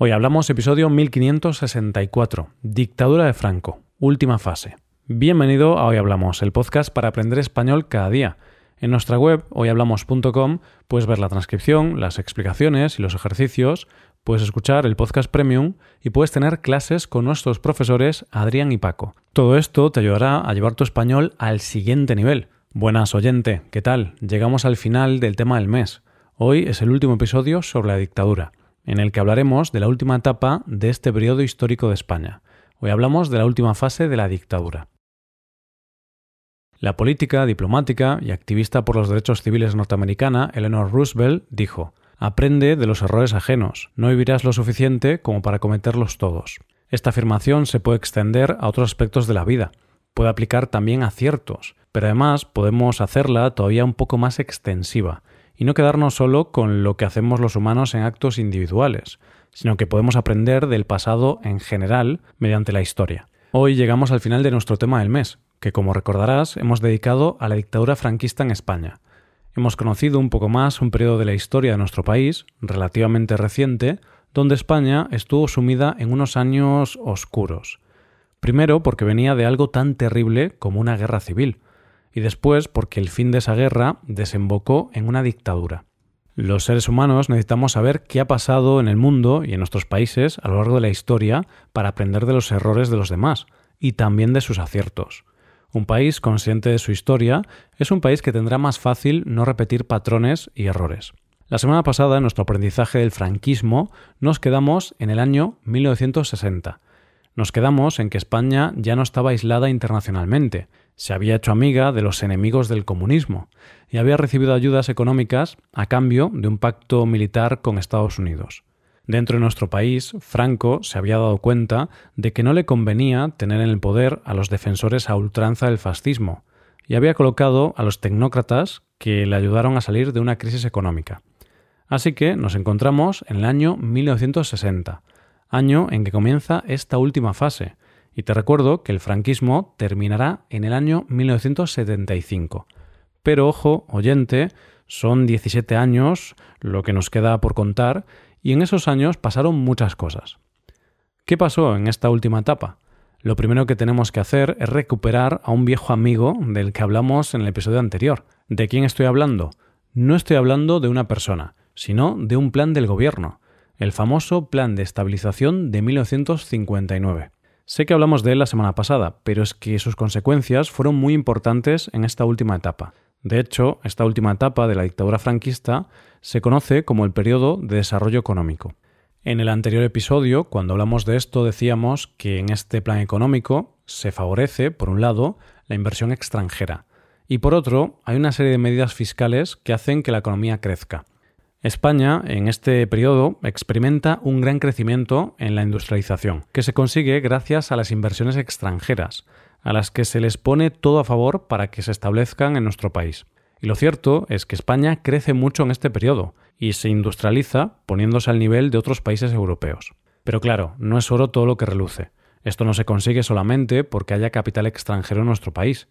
Hoy hablamos episodio 1564, Dictadura de Franco, última fase. Bienvenido a Hoy Hablamos, el podcast para aprender español cada día. En nuestra web, hoyhablamos.com, puedes ver la transcripción, las explicaciones y los ejercicios, puedes escuchar el podcast premium y puedes tener clases con nuestros profesores Adrián y Paco. Todo esto te ayudará a llevar tu español al siguiente nivel. Buenas oyente, ¿qué tal? Llegamos al final del tema del mes. Hoy es el último episodio sobre la dictadura en el que hablaremos de la última etapa de este periodo histórico de España. Hoy hablamos de la última fase de la dictadura. La política, diplomática y activista por los derechos civiles norteamericana Eleanor Roosevelt dijo Aprende de los errores ajenos, no vivirás lo suficiente como para cometerlos todos. Esta afirmación se puede extender a otros aspectos de la vida, puede aplicar también a ciertos, pero además podemos hacerla todavía un poco más extensiva, y no quedarnos solo con lo que hacemos los humanos en actos individuales, sino que podemos aprender del pasado en general mediante la historia. Hoy llegamos al final de nuestro tema del mes, que como recordarás hemos dedicado a la dictadura franquista en España. Hemos conocido un poco más un periodo de la historia de nuestro país, relativamente reciente, donde España estuvo sumida en unos años oscuros. Primero porque venía de algo tan terrible como una guerra civil, y después porque el fin de esa guerra desembocó en una dictadura. Los seres humanos necesitamos saber qué ha pasado en el mundo y en nuestros países a lo largo de la historia para aprender de los errores de los demás y también de sus aciertos. Un país consciente de su historia es un país que tendrá más fácil no repetir patrones y errores. La semana pasada, en nuestro aprendizaje del franquismo, nos quedamos en el año 1960. Nos quedamos en que España ya no estaba aislada internacionalmente, se había hecho amiga de los enemigos del comunismo y había recibido ayudas económicas a cambio de un pacto militar con Estados Unidos. Dentro de nuestro país, Franco se había dado cuenta de que no le convenía tener en el poder a los defensores a ultranza del fascismo, y había colocado a los tecnócratas que le ayudaron a salir de una crisis económica. Así que nos encontramos en el año 1960, año en que comienza esta última fase, y te recuerdo que el franquismo terminará en el año 1975. Pero ojo, oyente, son 17 años lo que nos queda por contar y en esos años pasaron muchas cosas. ¿Qué pasó en esta última etapa? Lo primero que tenemos que hacer es recuperar a un viejo amigo del que hablamos en el episodio anterior. ¿De quién estoy hablando? No estoy hablando de una persona, sino de un plan del gobierno, el famoso Plan de Estabilización de 1959. Sé que hablamos de él la semana pasada, pero es que sus consecuencias fueron muy importantes en esta última etapa. De hecho, esta última etapa de la dictadura franquista se conoce como el periodo de desarrollo económico. En el anterior episodio, cuando hablamos de esto, decíamos que en este plan económico se favorece, por un lado, la inversión extranjera, y por otro, hay una serie de medidas fiscales que hacen que la economía crezca. España, en este periodo, experimenta un gran crecimiento en la industrialización, que se consigue gracias a las inversiones extranjeras, a las que se les pone todo a favor para que se establezcan en nuestro país. Y lo cierto es que España crece mucho en este periodo y se industrializa poniéndose al nivel de otros países europeos. Pero claro, no es oro todo lo que reluce. Esto no se consigue solamente porque haya capital extranjero en nuestro país,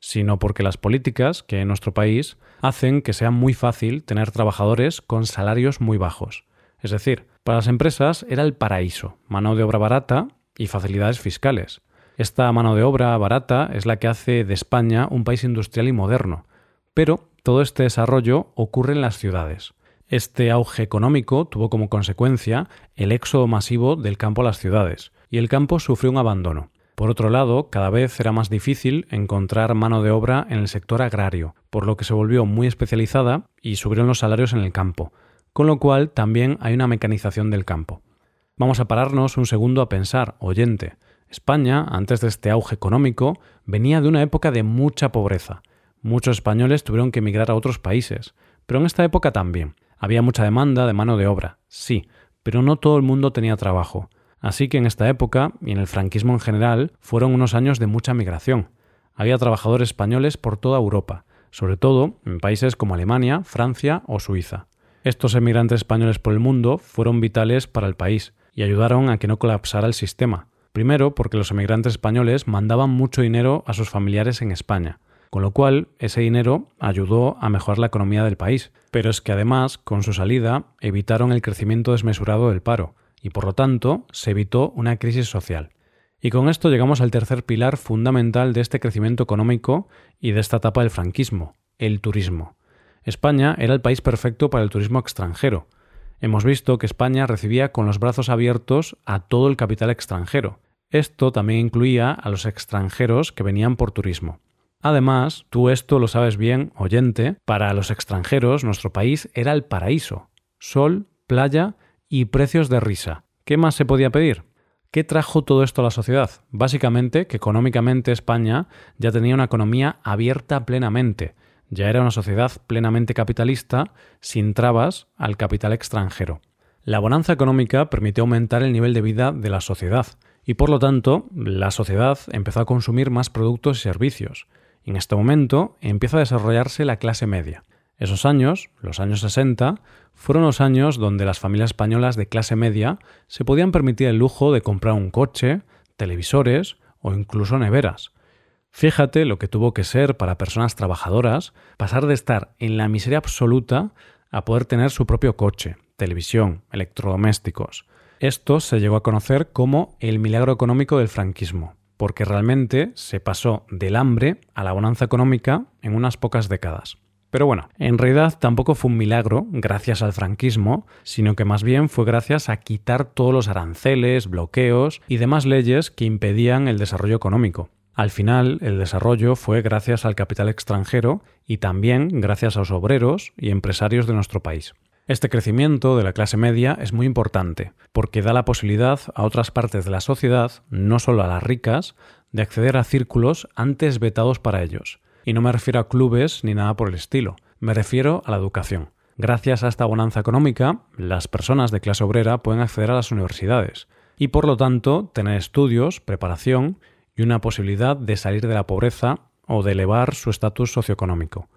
sino porque las políticas que en nuestro país hacen que sea muy fácil tener trabajadores con salarios muy bajos. Es decir, para las empresas era el paraíso, mano de obra barata y facilidades fiscales. Esta mano de obra barata es la que hace de España un país industrial y moderno. Pero todo este desarrollo ocurre en las ciudades. Este auge económico tuvo como consecuencia el éxodo masivo del campo a las ciudades, y el campo sufrió un abandono. Por otro lado, cada vez era más difícil encontrar mano de obra en el sector agrario, por lo que se volvió muy especializada y subieron los salarios en el campo, con lo cual también hay una mecanización del campo. Vamos a pararnos un segundo a pensar, oyente, España, antes de este auge económico, venía de una época de mucha pobreza. Muchos españoles tuvieron que emigrar a otros países, pero en esta época también. Había mucha demanda de mano de obra, sí, pero no todo el mundo tenía trabajo. Así que en esta época, y en el franquismo en general, fueron unos años de mucha migración. Había trabajadores españoles por toda Europa, sobre todo en países como Alemania, Francia o Suiza. Estos emigrantes españoles por el mundo fueron vitales para el país y ayudaron a que no colapsara el sistema. Primero, porque los emigrantes españoles mandaban mucho dinero a sus familiares en España, con lo cual ese dinero ayudó a mejorar la economía del país. Pero es que además, con su salida, evitaron el crecimiento desmesurado del paro, y por lo tanto se evitó una crisis social. Y con esto llegamos al tercer pilar fundamental de este crecimiento económico y de esta etapa del franquismo, el turismo. España era el país perfecto para el turismo extranjero. Hemos visto que España recibía con los brazos abiertos a todo el capital extranjero. Esto también incluía a los extranjeros que venían por turismo. Además, tú esto lo sabes bien, oyente, para los extranjeros nuestro país era el paraíso. Sol, playa y precios de risa. ¿Qué más se podía pedir? ¿Qué trajo todo esto a la sociedad? Básicamente que económicamente España ya tenía una economía abierta plenamente, ya era una sociedad plenamente capitalista, sin trabas al capital extranjero. La bonanza económica permitió aumentar el nivel de vida de la sociedad, y por lo tanto la sociedad empezó a consumir más productos y servicios. En este momento empieza a desarrollarse la clase media. Esos años, los años 60, fueron los años donde las familias españolas de clase media se podían permitir el lujo de comprar un coche, televisores o incluso neveras. Fíjate lo que tuvo que ser para personas trabajadoras pasar de estar en la miseria absoluta a poder tener su propio coche, televisión, electrodomésticos. Esto se llegó a conocer como el milagro económico del franquismo, porque realmente se pasó del hambre a la bonanza económica en unas pocas décadas. Pero bueno, en realidad tampoco fue un milagro gracias al franquismo, sino que más bien fue gracias a quitar todos los aranceles, bloqueos y demás leyes que impedían el desarrollo económico. Al final, el desarrollo fue gracias al capital extranjero y también gracias a los obreros y empresarios de nuestro país. Este crecimiento de la clase media es muy importante, porque da la posibilidad a otras partes de la sociedad, no solo a las ricas, de acceder a círculos antes vetados para ellos. Y no me refiero a clubes ni nada por el estilo, me refiero a la educación. Gracias a esta bonanza económica, las personas de clase obrera pueden acceder a las universidades y por lo tanto tener estudios, preparación y una posibilidad de salir de la pobreza o de elevar su estatus socioeconómico.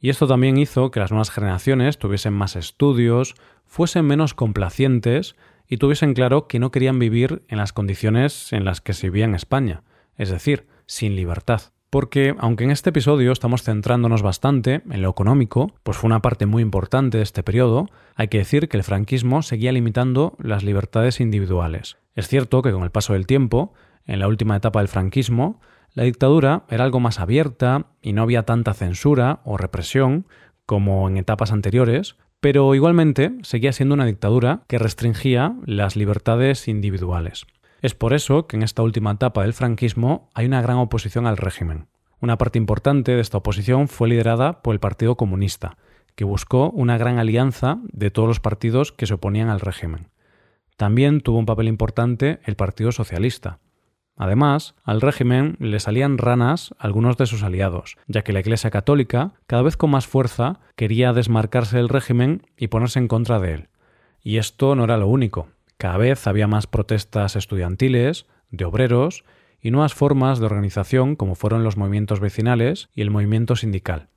Y esto también hizo que las nuevas generaciones tuviesen más estudios, fuesen menos complacientes y tuviesen claro que no querían vivir en las condiciones en las que se vivía en España, es decir, sin libertad. Porque, aunque en este episodio estamos centrándonos bastante en lo económico, pues fue una parte muy importante de este periodo, hay que decir que el franquismo seguía limitando las libertades individuales. Es cierto que con el paso del tiempo, en la última etapa del franquismo, la dictadura era algo más abierta y no había tanta censura o represión como en etapas anteriores, pero igualmente seguía siendo una dictadura que restringía las libertades individuales. Es por eso que en esta última etapa del franquismo hay una gran oposición al régimen. Una parte importante de esta oposición fue liderada por el Partido Comunista, que buscó una gran alianza de todos los partidos que se oponían al régimen. También tuvo un papel importante el Partido Socialista, Además, al régimen le salían ranas algunos de sus aliados, ya que la Iglesia Católica, cada vez con más fuerza, quería desmarcarse del régimen y ponerse en contra de él. Y esto no era lo único. Cada vez había más protestas estudiantiles, de obreros, y nuevas formas de organización como fueron los movimientos vecinales y el movimiento sindical.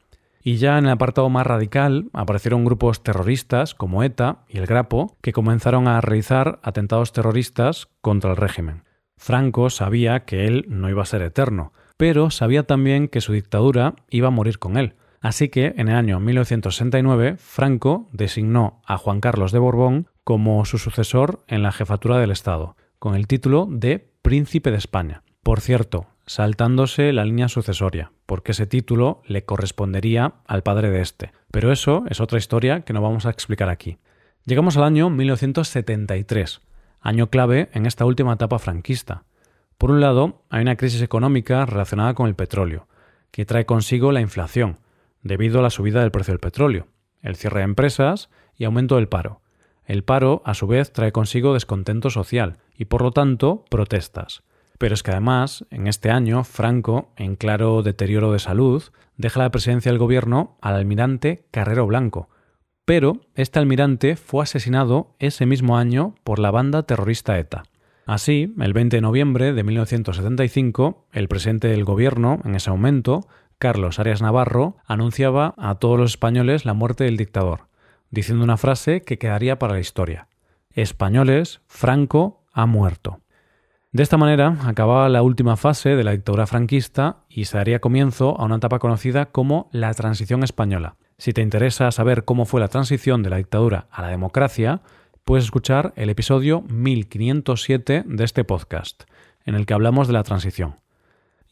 Y ya en el apartado más radical aparecieron grupos terroristas como ETA y el Grapo que comenzaron a realizar atentados terroristas contra el régimen. Franco sabía que él no iba a ser eterno, pero sabía también que su dictadura iba a morir con él. Así que en el año 1969 Franco designó a Juan Carlos de Borbón como su sucesor en la jefatura del Estado, con el título de Príncipe de España. Por cierto, saltándose la línea sucesoria, porque ese título le correspondería al padre de este. Pero eso es otra historia que no vamos a explicar aquí. Llegamos al año 1973, año clave en esta última etapa franquista. Por un lado, hay una crisis económica relacionada con el petróleo, que trae consigo la inflación, debido a la subida del precio del petróleo, el cierre de empresas y aumento del paro. El paro, a su vez, trae consigo descontento social y, por lo tanto, protestas. Pero es que además, en este año, Franco, en claro deterioro de salud, deja la presidencia del gobierno al almirante Carrero Blanco, pero este almirante fue asesinado ese mismo año por la banda terrorista ETA. Así, el 20 de noviembre de 1975, el presidente del gobierno, en ese momento, Carlos Arias Navarro, anunciaba a todos los españoles la muerte del dictador, diciendo una frase que quedaría para la historia. Españoles, Franco ha muerto. De esta manera acababa la última fase de la dictadura franquista y se daría comienzo a una etapa conocida como la transición española, si te interesa saber cómo fue la transición de la dictadura a la democracia, puedes escuchar el episodio 1507 de este podcast, en el que hablamos de la transición.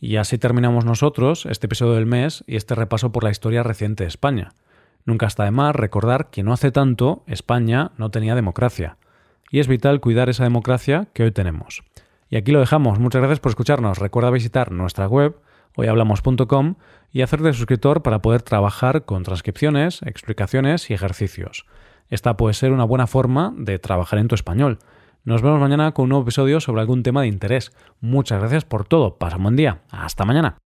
Y así terminamos nosotros este episodio del mes y este repaso por la historia reciente de España. Nunca está de más recordar que no hace tanto España no tenía democracia. Y es vital cuidar esa democracia que hoy tenemos. Y aquí lo dejamos. Muchas gracias por escucharnos. Recuerda visitar nuestra web hoyhablamos.com y hacerte suscriptor para poder trabajar con transcripciones, explicaciones y ejercicios. Esta puede ser una buena forma de trabajar en tu español. Nos vemos mañana con un nuevo episodio sobre algún tema de interés. Muchas gracias por todo. Pasa un buen día. Hasta mañana.